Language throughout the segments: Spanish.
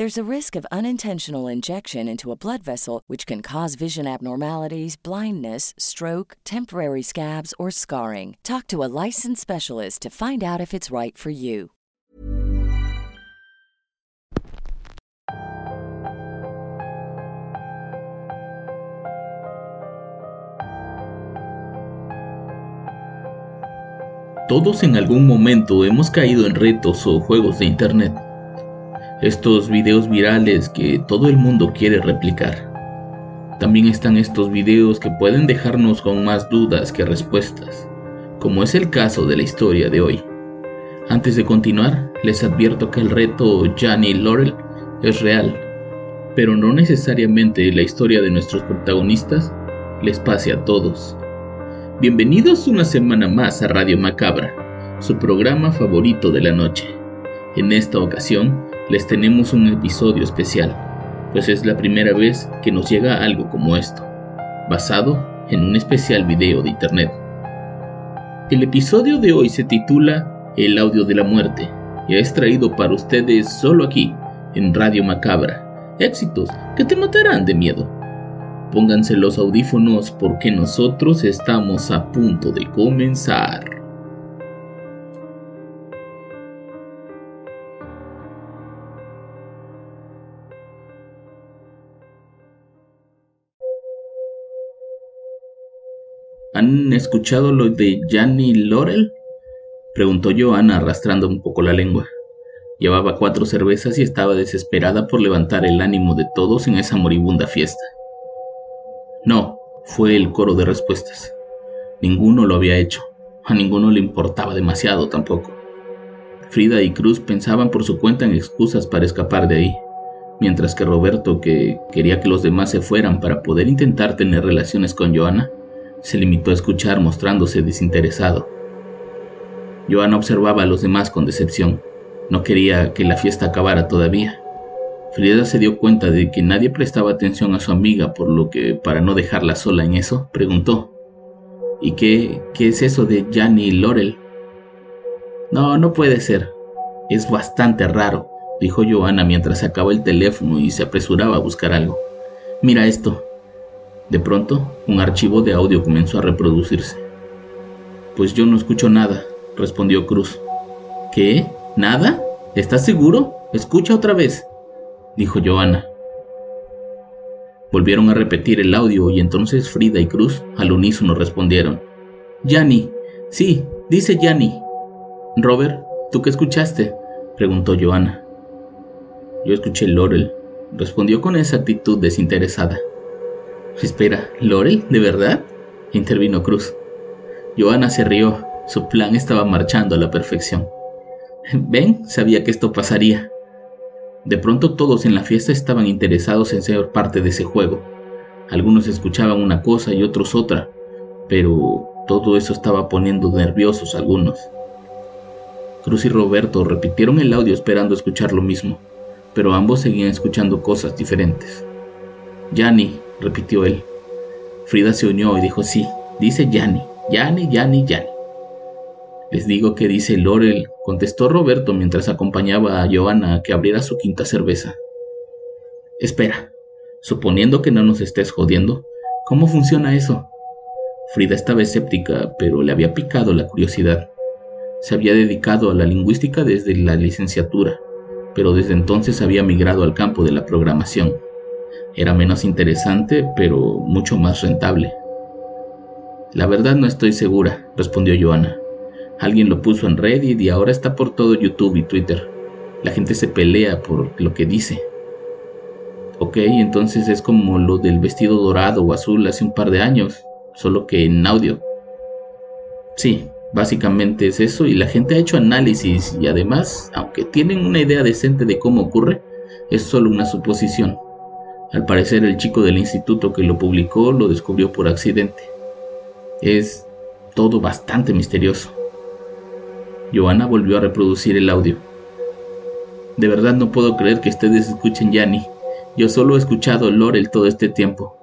There's a risk of unintentional injection into a blood vessel, which can cause vision abnormalities, blindness, stroke, temporary scabs, or scarring. Talk to a licensed specialist to find out if it's right for you. Todos en algún momento hemos caído en retos o juegos de internet. Estos videos virales que todo el mundo quiere replicar. También están estos videos que pueden dejarnos con más dudas que respuestas, como es el caso de la historia de hoy. Antes de continuar, les advierto que el reto Johnny Laurel es real, pero no necesariamente la historia de nuestros protagonistas les pase a todos. Bienvenidos una semana más a Radio Macabra, su programa favorito de la noche. En esta ocasión les tenemos un episodio especial, pues es la primera vez que nos llega algo como esto, basado en un especial video de internet. El episodio de hoy se titula El audio de la muerte y es traído para ustedes solo aquí, en Radio Macabra. Éxitos que te matarán de miedo. Pónganse los audífonos porque nosotros estamos a punto de comenzar. Escuchado lo de Janny Laurel? Preguntó Joanna arrastrando un poco la lengua. Llevaba cuatro cervezas y estaba desesperada por levantar el ánimo de todos en esa moribunda fiesta. No, fue el coro de respuestas. Ninguno lo había hecho. A ninguno le importaba demasiado tampoco. Frida y Cruz pensaban por su cuenta en excusas para escapar de ahí, mientras que Roberto, que quería que los demás se fueran para poder intentar tener relaciones con Joana, se limitó a escuchar mostrándose desinteresado. Joana observaba a los demás con decepción. No quería que la fiesta acabara todavía. Frida se dio cuenta de que nadie prestaba atención a su amiga, por lo que, para no dejarla sola en eso, preguntó, ¿Y qué, qué es eso de Janny y Laurel? No, no puede ser. Es bastante raro, dijo Joana mientras sacaba el teléfono y se apresuraba a buscar algo. Mira esto. De pronto, un archivo de audio comenzó a reproducirse. Pues yo no escucho nada, respondió Cruz. ¿Qué? ¿Nada? ¿Estás seguro? Escucha otra vez dijo Joana. Volvieron a repetir el audio y entonces Frida y Cruz al unísono respondieron. Yanni, sí, dice Yanni. Robert, ¿tú qué escuchaste? preguntó Joana. Yo escuché Laurel, respondió con esa actitud desinteresada. Espera, ¿Laurel? ¿De verdad? intervino Cruz. Joana se rió, su plan estaba marchando a la perfección. Ven, sabía que esto pasaría. De pronto todos en la fiesta estaban interesados en ser parte de ese juego. Algunos escuchaban una cosa y otros otra, pero todo eso estaba poniendo nerviosos a algunos. Cruz y Roberto repitieron el audio esperando escuchar lo mismo, pero ambos seguían escuchando cosas diferentes. Yanni, repitió él. Frida se unió y dijo sí, dice Yanni, Yanni, Yanni, Yanni. Les digo que dice Laurel, contestó Roberto mientras acompañaba a Joana a que abriera su quinta cerveza. Espera, suponiendo que no nos estés jodiendo, ¿cómo funciona eso? Frida estaba escéptica, pero le había picado la curiosidad. Se había dedicado a la lingüística desde la licenciatura, pero desde entonces había migrado al campo de la programación. Era menos interesante, pero mucho más rentable. La verdad no estoy segura, respondió Joana. Alguien lo puso en Reddit y ahora está por todo YouTube y Twitter. La gente se pelea por lo que dice. Ok, entonces es como lo del vestido dorado o azul hace un par de años, solo que en audio. Sí, básicamente es eso y la gente ha hecho análisis y además, aunque tienen una idea decente de cómo ocurre, es solo una suposición. Al parecer el chico del instituto que lo publicó lo descubrió por accidente. Es todo bastante misterioso. Joana volvió a reproducir el audio. De verdad no puedo creer que ustedes escuchen Yanni. Yo solo he escuchado Lorel todo este tiempo.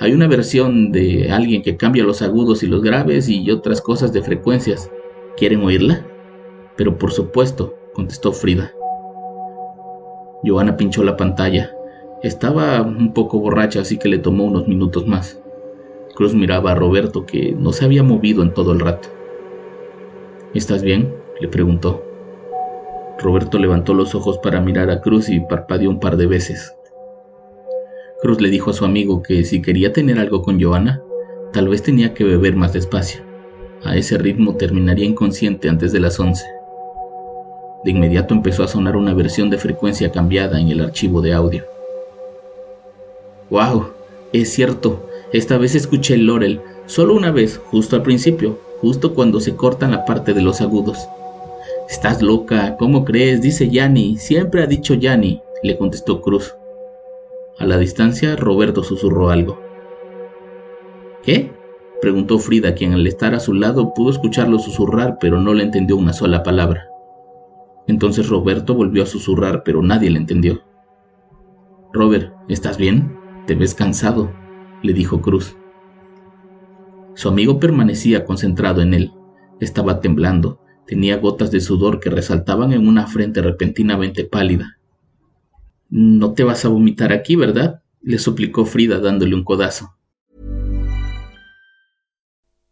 Hay una versión de alguien que cambia los agudos y los graves y otras cosas de frecuencias. ¿Quieren oírla? Pero por supuesto, contestó Frida. Joana pinchó la pantalla. Estaba un poco borracha, así que le tomó unos minutos más. Cruz miraba a Roberto, que no se había movido en todo el rato. ¿Estás bien? le preguntó. Roberto levantó los ojos para mirar a Cruz y parpadeó un par de veces. Cruz le dijo a su amigo que si quería tener algo con Joana, tal vez tenía que beber más despacio. A ese ritmo terminaría inconsciente antes de las once. De inmediato empezó a sonar una versión de frecuencia cambiada en el archivo de audio. ¡Wow! Es cierto, esta vez escuché el Lorel, solo una vez, justo al principio, justo cuando se cortan la parte de los agudos. Estás loca, ¿cómo crees? Dice Yanni, siempre ha dicho Yanni, le contestó Cruz. A la distancia, Roberto susurró algo. ¿Qué? preguntó Frida, quien al estar a su lado pudo escucharlo susurrar, pero no le entendió una sola palabra. Entonces Roberto volvió a susurrar, pero nadie le entendió. Robert, ¿estás bien? Te ves cansado, le dijo Cruz. Su amigo permanecía concentrado en él. Estaba temblando, tenía gotas de sudor que resaltaban en una frente repentinamente pálida. No te vas a vomitar aquí, ¿verdad? le suplicó Frida dándole un codazo.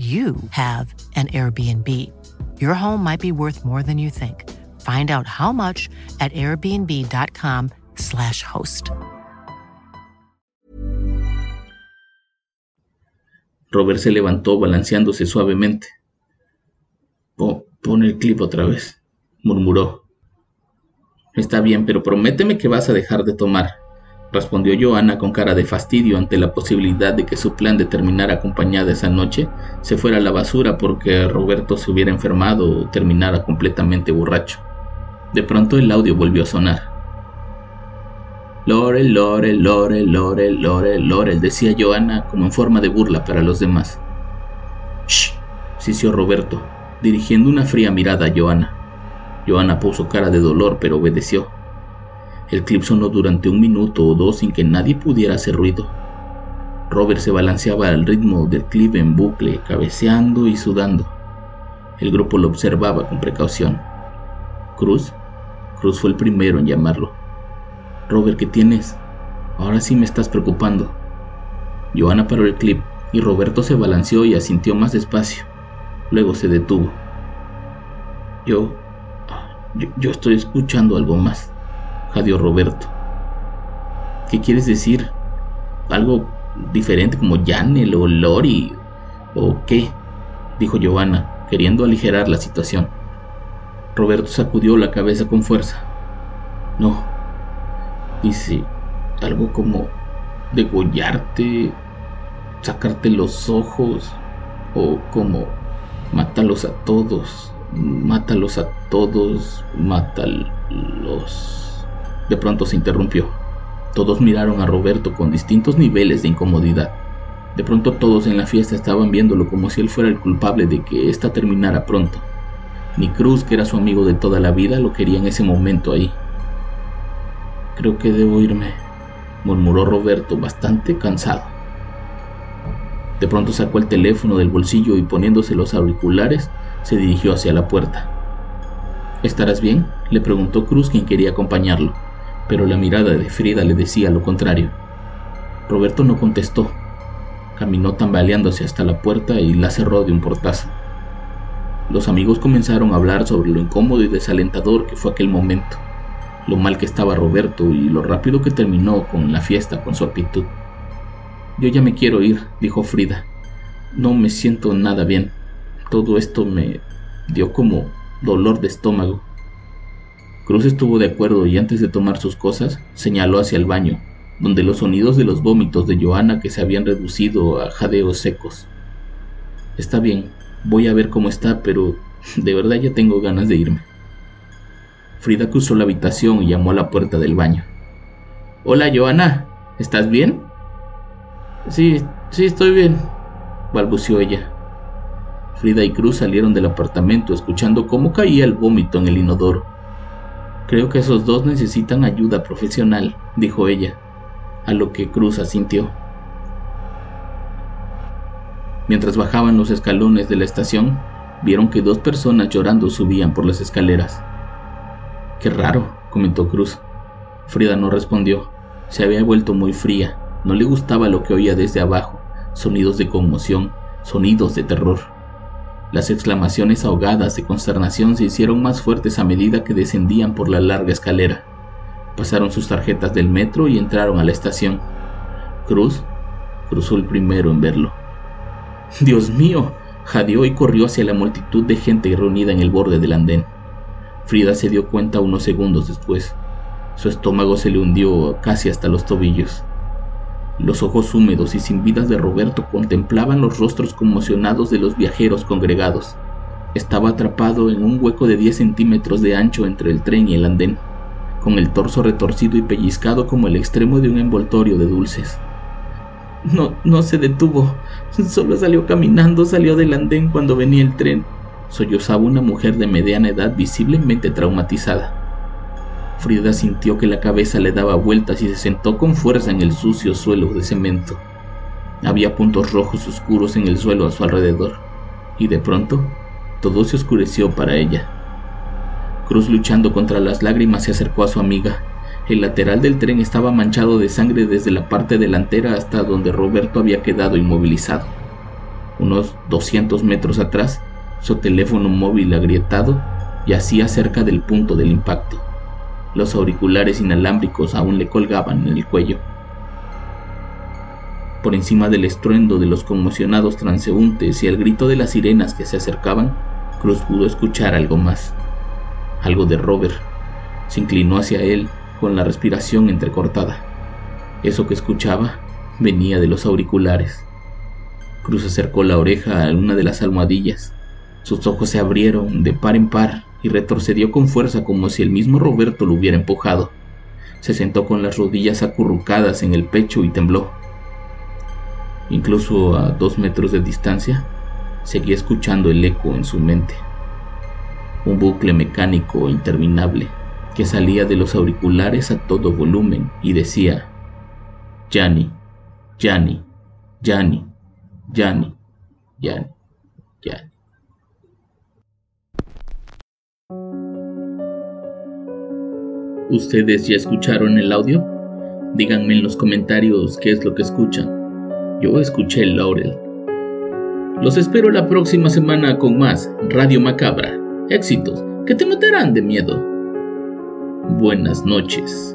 you have an Airbnb. Your home might be worth more than you think. Find out how much at airbnb.com/slash host. Robert se levantó balanceándose suavemente. pon el clip otra vez, murmuró. Está bien, pero prométeme que vas a dejar de tomar, respondió Joana con cara de fastidio ante la posibilidad de que su plan de terminar acompañada esa noche se fuera a la basura porque Roberto se hubiera enfermado o terminara completamente borracho. De pronto el audio volvió a sonar. Lore, Lore, Lore, Lore, Lore, Lore, decía Joana como en forma de burla para los demás. Shh, sisió Roberto, dirigiendo una fría mirada a Joana. Joana puso cara de dolor pero obedeció. El clip sonó durante un minuto o dos sin que nadie pudiera hacer ruido. Robert se balanceaba al ritmo del clip en bucle, cabeceando y sudando. El grupo lo observaba con precaución. Cruz, Cruz fue el primero en llamarlo. Robert, ¿qué tienes? ahora sí me estás preocupando. Joana paró el clip y Roberto se balanceó y asintió más despacio. Luego se detuvo. Yo, yo, estoy escuchando algo más, jadeó Roberto. ¿Qué quieres decir? ¿Algo diferente como Janel o Lori? ¿O qué? dijo Giovanna, queriendo aligerar la situación. Roberto sacudió la cabeza con fuerza. No, dice algo como degollarte, sacarte los ojos, o como mátalos a todos, mátalos a todos, mátalos. De pronto se interrumpió. Todos miraron a Roberto con distintos niveles de incomodidad. De pronto todos en la fiesta estaban viéndolo como si él fuera el culpable de que ésta terminara pronto. Ni Cruz, que era su amigo de toda la vida, lo quería en ese momento ahí. Creo que debo irme, murmuró Roberto, bastante cansado. De pronto sacó el teléfono del bolsillo y poniéndose los auriculares, se dirigió hacia la puerta. ¿Estarás bien? le preguntó Cruz quien quería acompañarlo, pero la mirada de Frida le decía lo contrario. Roberto no contestó. Caminó tambaleándose hasta la puerta y la cerró de un portazo. Los amigos comenzaron a hablar sobre lo incómodo y desalentador que fue aquel momento, lo mal que estaba Roberto y lo rápido que terminó con la fiesta con su actitud. Yo ya me quiero ir, dijo Frida. No me siento nada bien. Todo esto me dio como dolor de estómago. Cruz estuvo de acuerdo y antes de tomar sus cosas, señaló hacia el baño, donde los sonidos de los vómitos de Joana que se habían reducido a jadeos secos. Está bien, voy a ver cómo está, pero de verdad ya tengo ganas de irme. Frida cruzó la habitación y llamó a la puerta del baño. Hola, Joana, ¿estás bien? Sí, sí, estoy bien, balbució ella. Frida y Cruz salieron del apartamento escuchando cómo caía el vómito en el inodoro. Creo que esos dos necesitan ayuda profesional, dijo ella, a lo que Cruz asintió. Mientras bajaban los escalones de la estación, vieron que dos personas llorando subían por las escaleras. Qué raro, comentó Cruz. Frida no respondió. Se había vuelto muy fría no le gustaba lo que oía desde abajo, sonidos de conmoción, sonidos de terror. Las exclamaciones ahogadas de consternación se hicieron más fuertes a medida que descendían por la larga escalera. Pasaron sus tarjetas del metro y entraron a la estación. Cruz cruzó el primero en verlo. Dios mío, jadeó y corrió hacia la multitud de gente reunida en el borde del andén. Frida se dio cuenta unos segundos después. Su estómago se le hundió casi hasta los tobillos. Los ojos húmedos y sin vidas de Roberto contemplaban los rostros conmocionados de los viajeros congregados. Estaba atrapado en un hueco de 10 centímetros de ancho entre el tren y el andén, con el torso retorcido y pellizcado como el extremo de un envoltorio de dulces. No, no se detuvo, solo salió caminando, salió del andén cuando venía el tren. Sollozaba una mujer de mediana edad visiblemente traumatizada. Frida sintió que la cabeza le daba vueltas y se sentó con fuerza en el sucio suelo de cemento. Había puntos rojos oscuros en el suelo a su alrededor, y de pronto todo se oscureció para ella. Cruz luchando contra las lágrimas se acercó a su amiga. El lateral del tren estaba manchado de sangre desde la parte delantera hasta donde Roberto había quedado inmovilizado. Unos 200 metros atrás, su teléfono móvil agrietado yacía cerca del punto del impacto. Los auriculares inalámbricos aún le colgaban en el cuello. Por encima del estruendo de los conmocionados transeúntes y el grito de las sirenas que se acercaban, Cruz pudo escuchar algo más. Algo de Robert. Se inclinó hacia él con la respiración entrecortada. Eso que escuchaba venía de los auriculares. Cruz acercó la oreja a una de las almohadillas. Sus ojos se abrieron de par en par y retrocedió con fuerza como si el mismo Roberto lo hubiera empujado. Se sentó con las rodillas acurrucadas en el pecho y tembló. Incluso a dos metros de distancia, seguía escuchando el eco en su mente. Un bucle mecánico interminable que salía de los auriculares a todo volumen y decía, Yanni, Yanni, Yanni, Yanni, Yanni, Yanni. ¿Ustedes ya escucharon el audio? Díganme en los comentarios qué es lo que escuchan. Yo escuché Laurel. Los espero la próxima semana con más Radio Macabra. Éxitos que te matarán de miedo. Buenas noches.